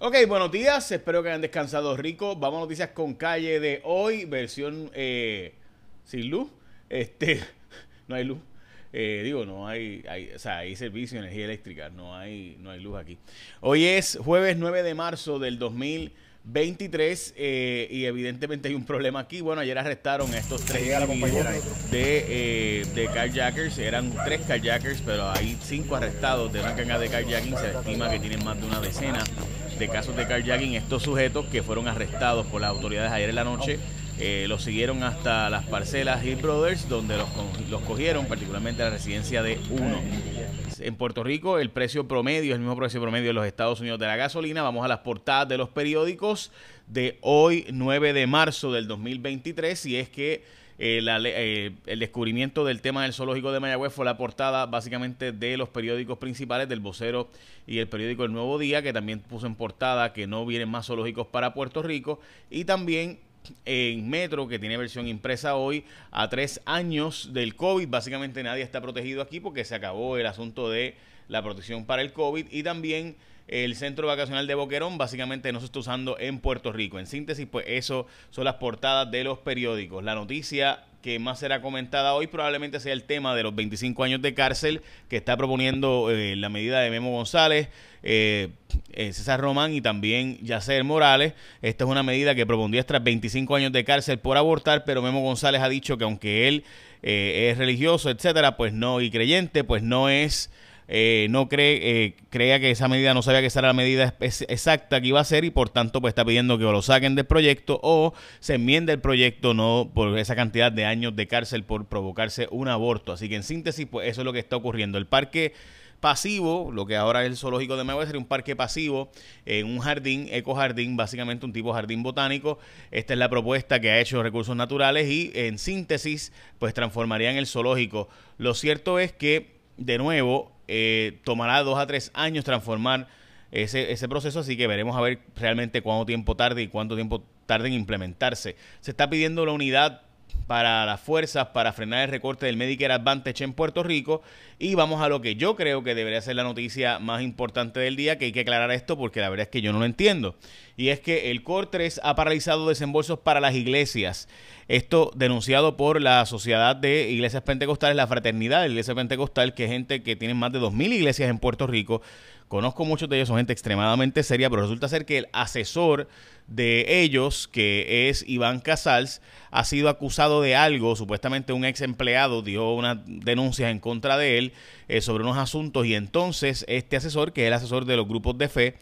Ok, buenos días, espero que hayan descansado rico. Vamos a noticias con calle de hoy, versión eh, sin luz. Este, no hay luz. Eh, digo, no hay, hay, o sea, hay servicio de energía eléctrica, no hay, no hay luz aquí. Hoy es jueves 9 de marzo del 2023 eh, y evidentemente hay un problema aquí. Bueno, ayer arrestaron a estos tres de, eh, de carjackers, eran tres carjackers, pero hay cinco arrestados de una ganga de carjacking, se estima que tienen más de una decena de casos de carjacking. Estos sujetos que fueron arrestados por las autoridades ayer en la noche eh, los siguieron hasta las parcelas Hill Brothers, donde los, los cogieron, particularmente la residencia de uno. En Puerto Rico, el precio promedio es el mismo precio promedio de los Estados Unidos de la gasolina. Vamos a las portadas de los periódicos de hoy, 9 de marzo del 2023, y es que eh, eh, el descubrimiento del tema del zoológico de Mayagüez fue la portada básicamente de los periódicos principales, del vocero y el periódico El Nuevo Día, que también puso en portada que no vienen más zoológicos para Puerto Rico, y también en Metro, que tiene versión impresa hoy, a tres años del COVID. Básicamente nadie está protegido aquí porque se acabó el asunto de la protección para el COVID y también el centro vacacional de Boquerón básicamente no se está usando en Puerto Rico. En síntesis, pues eso son las portadas de los periódicos. La noticia que más será comentada hoy probablemente sea el tema de los 25 años de cárcel que está proponiendo eh, la medida de Memo González, eh, eh, César Román y también Yacer Morales. Esta es una medida que propondría tras 25 años de cárcel por abortar, pero Memo González ha dicho que aunque él es religioso, etcétera, pues no, y creyente, pues no es eh, no cree, eh, crea que esa medida no sabía que esa era la medida exacta que iba a ser y por tanto pues está pidiendo que lo saquen del proyecto o se enmiende el proyecto no por esa cantidad de años de cárcel por provocarse un aborto. Así que en síntesis pues eso es lo que está ocurriendo. El parque pasivo, lo que ahora es el zoológico de Mayagüez, sería un parque pasivo en un jardín, ecojardín, básicamente un tipo jardín botánico. Esta es la propuesta que ha hecho Recursos Naturales y en síntesis, pues transformarían el zoológico. Lo cierto es que, de nuevo, eh, tomará dos a tres años transformar ese, ese proceso, así que veremos a ver realmente cuánto tiempo tarde y cuánto tiempo tarde en implementarse. Se está pidiendo la unidad para las fuerzas para frenar el recorte del Medicare Advantage en Puerto Rico. Y vamos a lo que yo creo que debería ser la noticia más importante del día, que hay que aclarar esto porque la verdad es que yo no lo entiendo. Y es que el COR 3 ha paralizado desembolsos para las iglesias. Esto denunciado por la Sociedad de Iglesias Pentecostales, la Fraternidad de Iglesia Pentecostal, que es gente que tiene más de 2.000 iglesias en Puerto Rico. Conozco muchos de ellos, son gente extremadamente seria, pero resulta ser que el asesor de ellos, que es Iván Casals, ha sido acusado de algo, supuestamente un ex empleado dio unas denuncias en contra de él eh, sobre unos asuntos y entonces este asesor, que es el asesor de los grupos de fe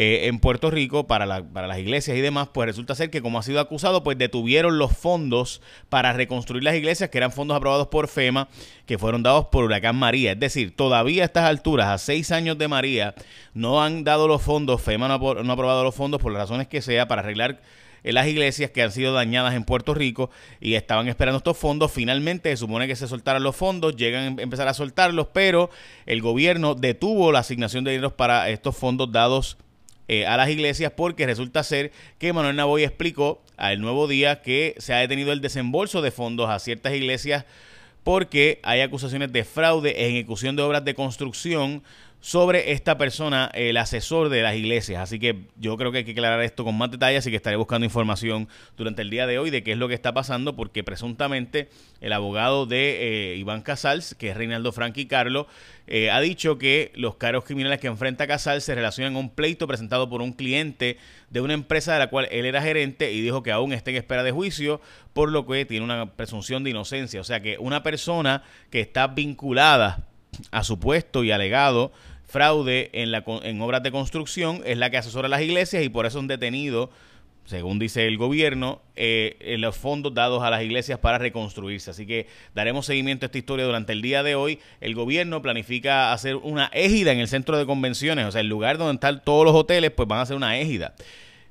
eh, en Puerto Rico para, para las iglesias y demás, pues resulta ser que como ha sido acusado, pues detuvieron los fondos para reconstruir las iglesias, que eran fondos aprobados por FEMA, que fueron dados por Huracán María. Es decir, todavía a estas alturas, a seis años de María, no han dado los fondos, FEMA no ha, no ha aprobado los fondos por las razones que sea para arreglar en las iglesias que han sido dañadas en Puerto Rico y estaban esperando estos fondos. Finalmente se supone que se soltaran los fondos, llegan a empezar a soltarlos, pero el gobierno detuvo la asignación de dinero para estos fondos dados eh, a las iglesias porque resulta ser que Manuel Navoy explicó al nuevo día que se ha detenido el desembolso de fondos a ciertas iglesias porque hay acusaciones de fraude en ejecución de obras de construcción sobre esta persona, el asesor de las iglesias. Así que yo creo que hay que aclarar esto con más detalle, así que estaré buscando información durante el día de hoy de qué es lo que está pasando, porque presuntamente el abogado de eh, Iván Casals, que es Reinaldo Franqui Carlo, eh, ha dicho que los cargos criminales que enfrenta Casals se relacionan a un pleito presentado por un cliente de una empresa de la cual él era gerente y dijo que aún está en espera de juicio, por lo que tiene una presunción de inocencia. O sea que una persona que está vinculada a supuesto y alegado fraude en, la, en obras de construcción es la que asesora a las iglesias y por eso han detenido, según dice el gobierno, eh, los fondos dados a las iglesias para reconstruirse. Así que daremos seguimiento a esta historia durante el día de hoy. El gobierno planifica hacer una égida en el centro de convenciones, o sea, el lugar donde están todos los hoteles, pues van a hacer una égida.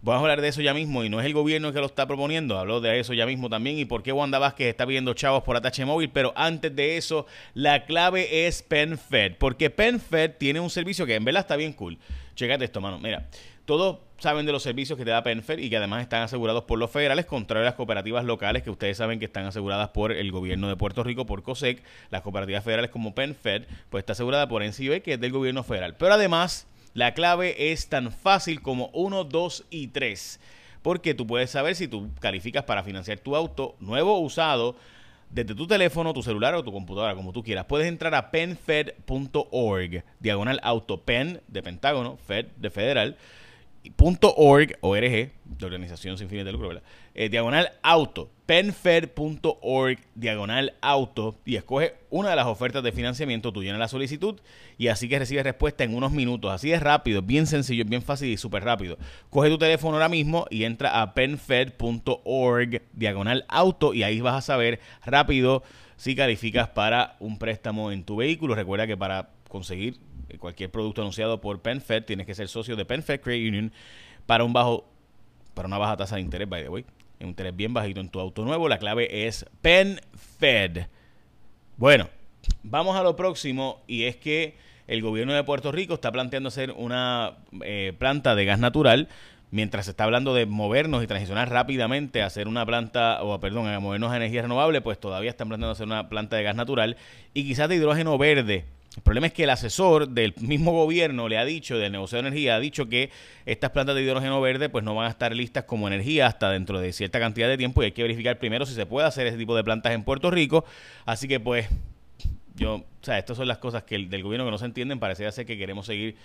Vamos a hablar de eso ya mismo y no es el gobierno que lo está proponiendo, hablo de eso ya mismo también y por qué Wanda Vázquez está pidiendo chavos por atache móvil, pero antes de eso, la clave es PenFed, porque PenFed tiene un servicio que en verdad está bien cool. Chécate esto, mano. Mira, todos saben de los servicios que te da PenFed y que además están asegurados por los federales, contrario a las cooperativas locales que ustedes saben que están aseguradas por el gobierno de Puerto Rico, por COSEC. Las cooperativas federales como PenFed, pues está asegurada por NCUE, que es del gobierno federal. Pero además La clave es tan fácil como 1, 2 y 3. Porque tú puedes saber si tú calificas para financiar tu auto nuevo o usado desde tu teléfono, tu celular o tu computadora, como tú quieras. Puedes entrar a penfed.org, diagonal auto, pen de Pentágono, Fed de Federal, .org, ORG, de Organización Sin Fines de Lucro, eh, diagonal auto, penfed.org, diagonal auto, y escoge una de las ofertas de financiamiento, tú llenas la solicitud y así que recibes respuesta en unos minutos. Así es rápido, bien sencillo, bien fácil y súper rápido. Coge tu teléfono ahora mismo y entra a penfed.org, diagonal auto, y ahí vas a saber rápido si calificas para un préstamo en tu vehículo. Recuerda que para conseguir cualquier producto anunciado por PenFed, tienes que ser socio de PenFed Credit Union para un bajo para una baja tasa de interés, by the way. Un interés bien bajito en tu auto nuevo. La clave es PenFed. Bueno, vamos a lo próximo y es que el gobierno de Puerto Rico está planteando hacer una eh, planta de gas natural mientras se está hablando de movernos y transicionar rápidamente a hacer una planta, o perdón, a movernos a energía renovable, pues todavía están planteando hacer una planta de gas natural y quizás de hidrógeno verde el problema es que el asesor del mismo gobierno le ha dicho, del negocio de energía, ha dicho que estas plantas de hidrógeno verde pues no van a estar listas como energía hasta dentro de cierta cantidad de tiempo y hay que verificar primero si se puede hacer ese tipo de plantas en Puerto Rico. Así que pues yo, o sea, estas son las cosas que el, del gobierno que no se entienden, parece ser que queremos seguir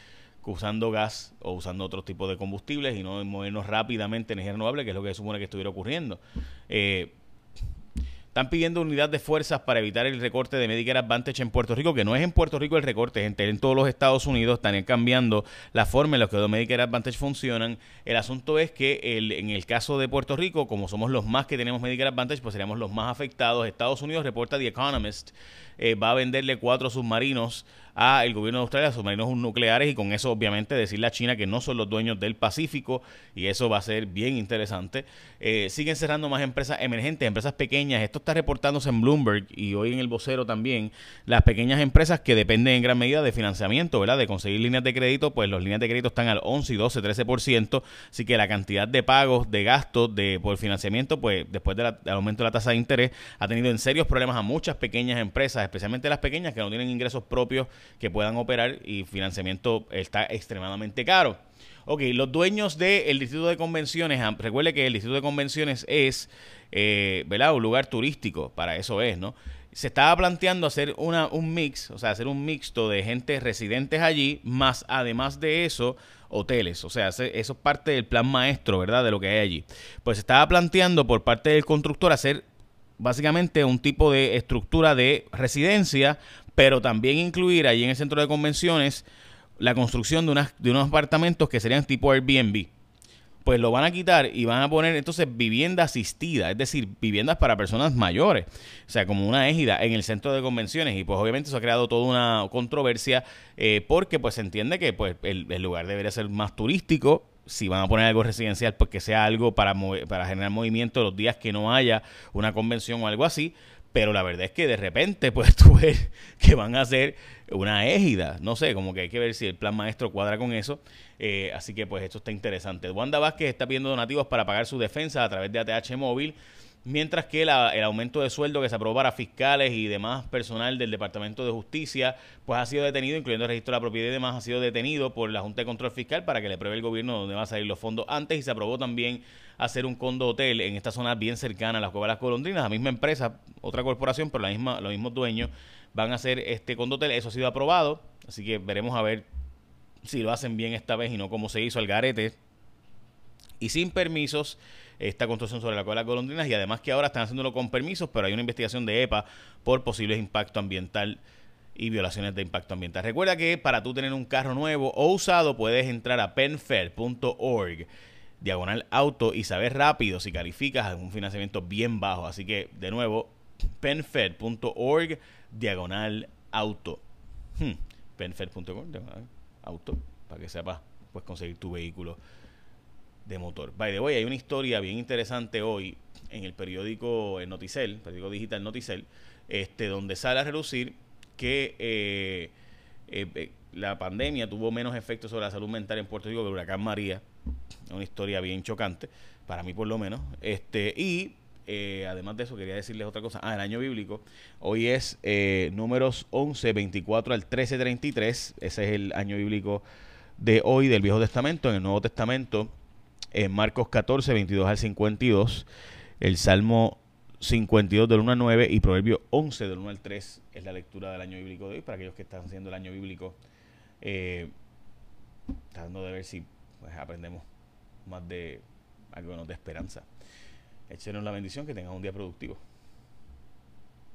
usando gas o usando otros tipos de combustibles y no movernos rápidamente en energía renovable, que es lo que se supone que estuviera ocurriendo. Eh, están pidiendo unidad de fuerzas para evitar el recorte de Medicare Advantage en Puerto Rico, que no es en Puerto Rico el recorte, es en, todos los Estados Unidos. Están cambiando la forma en la que los Medicare Advantage funcionan. El asunto es que en el caso de Puerto Rico, como somos los más que tenemos Medicare Advantage, pues seríamos los más afectados. Estados Unidos, reporta The Economist, eh, va a venderle cuatro submarinos a el gobierno de Australia, submarinos nucleares, y con eso obviamente decirle a China que no son los dueños del Pacífico, y eso va a ser bien interesante. Eh, siguen cerrando más empresas emergentes, empresas pequeñas. Esto está reportándose en Bloomberg y hoy en el vocero también. Las pequeñas empresas que dependen en gran medida de financiamiento, ¿verdad? De conseguir líneas de crédito, pues las líneas de crédito están al 11 y 12, 13%. Así que la cantidad de pagos, de gastos de, por financiamiento, pues después del aumento de la tasa de interés, ha tenido en serios problemas a muchas pequeñas empresas, especialmente las pequeñas que no tienen ingresos propios que puedan operar y financiamiento está extremadamente caro. Ok, los dueños del Distrito de Convenciones, recuerde que el Distrito de Convenciones es, eh, ¿verdad? Un lugar turístico, para eso es, ¿no? Se estaba planteando hacer una, un mix, o sea, hacer un mixto de gente residentes allí, más además de eso, hoteles. O sea, eso es parte del plan maestro, ¿verdad? De lo que hay allí. Pues se estaba planteando por parte del constructor hacer básicamente un tipo de estructura de residencia, pero también incluir allí en el centro de convenciones la construcción de, unas, de unos apartamentos que serían tipo Airbnb. Pues lo van a quitar y van a poner entonces vivienda asistida, es decir, viviendas para personas mayores, o sea, como una égida en el centro de convenciones. Y pues obviamente eso ha creado toda una controversia eh, porque pues se entiende que pues el, el lugar debería ser más turístico, si van a poner algo residencial, pues que sea algo para, para generar movimiento los días que no haya una convención o algo así. Pero la verdad es que de repente, pues tú ves que van a hacer una égida. No sé, como que hay que ver si el plan maestro cuadra con eso. Eh, así que, pues, esto está interesante. Wanda Vázquez está pidiendo donativos para pagar su defensa a través de ATH Móvil. Mientras que el aumento de sueldo que se aprobó para fiscales y demás personal del Departamento de Justicia, pues ha sido detenido, incluyendo el registro de la propiedad y demás, ha sido detenido por la Junta de Control Fiscal para que le pruebe el gobierno dónde van a salir los fondos antes y se aprobó también hacer un condo hotel en esta zona bien cercana a las Cuevas de las Colondrinas, la misma empresa, otra corporación, pero los mismos dueños van a hacer este condo hotel, eso ha sido aprobado, así que veremos a ver si lo hacen bien esta vez y no como se hizo al garete. Y sin permisos esta construcción sobre la de las golondrinas y además que ahora están haciéndolo con permisos, pero hay una investigación de EPA por posibles impacto ambiental y violaciones de impacto ambiental. Recuerda que para tú tener un carro nuevo o usado puedes entrar a penfair.org diagonal auto y saber rápido si calificas un financiamiento bien bajo. Así que, de nuevo, penfed.org diagonal auto. Hmm. Penfed.org diagonal auto para que sepas pues conseguir tu vehículo de motor. By the way, hay una historia bien interesante hoy en el periódico Noticel, periódico digital Noticel, este, donde sale a relucir que eh, eh, eh, la pandemia tuvo menos efectos sobre la salud mental en Puerto Rico que el huracán María. Una historia bien chocante, para mí por lo menos. Este, y además de eso, quería decirles otra cosa. Ah, el año bíblico. Hoy es números 11, 24 al 13, 33. Ese es el año bíblico de hoy del Viejo Testamento. En el Nuevo Testamento, en Marcos 14, 22 al 52, el Salmo 52 del 1 al 9 y Proverbio 11 del 1 al 3 es la lectura del año bíblico de hoy para aquellos que están haciendo el año bíblico. Eh, tratando de ver si pues, aprendemos más de algo de esperanza. Échenos la bendición, que tengan un día productivo.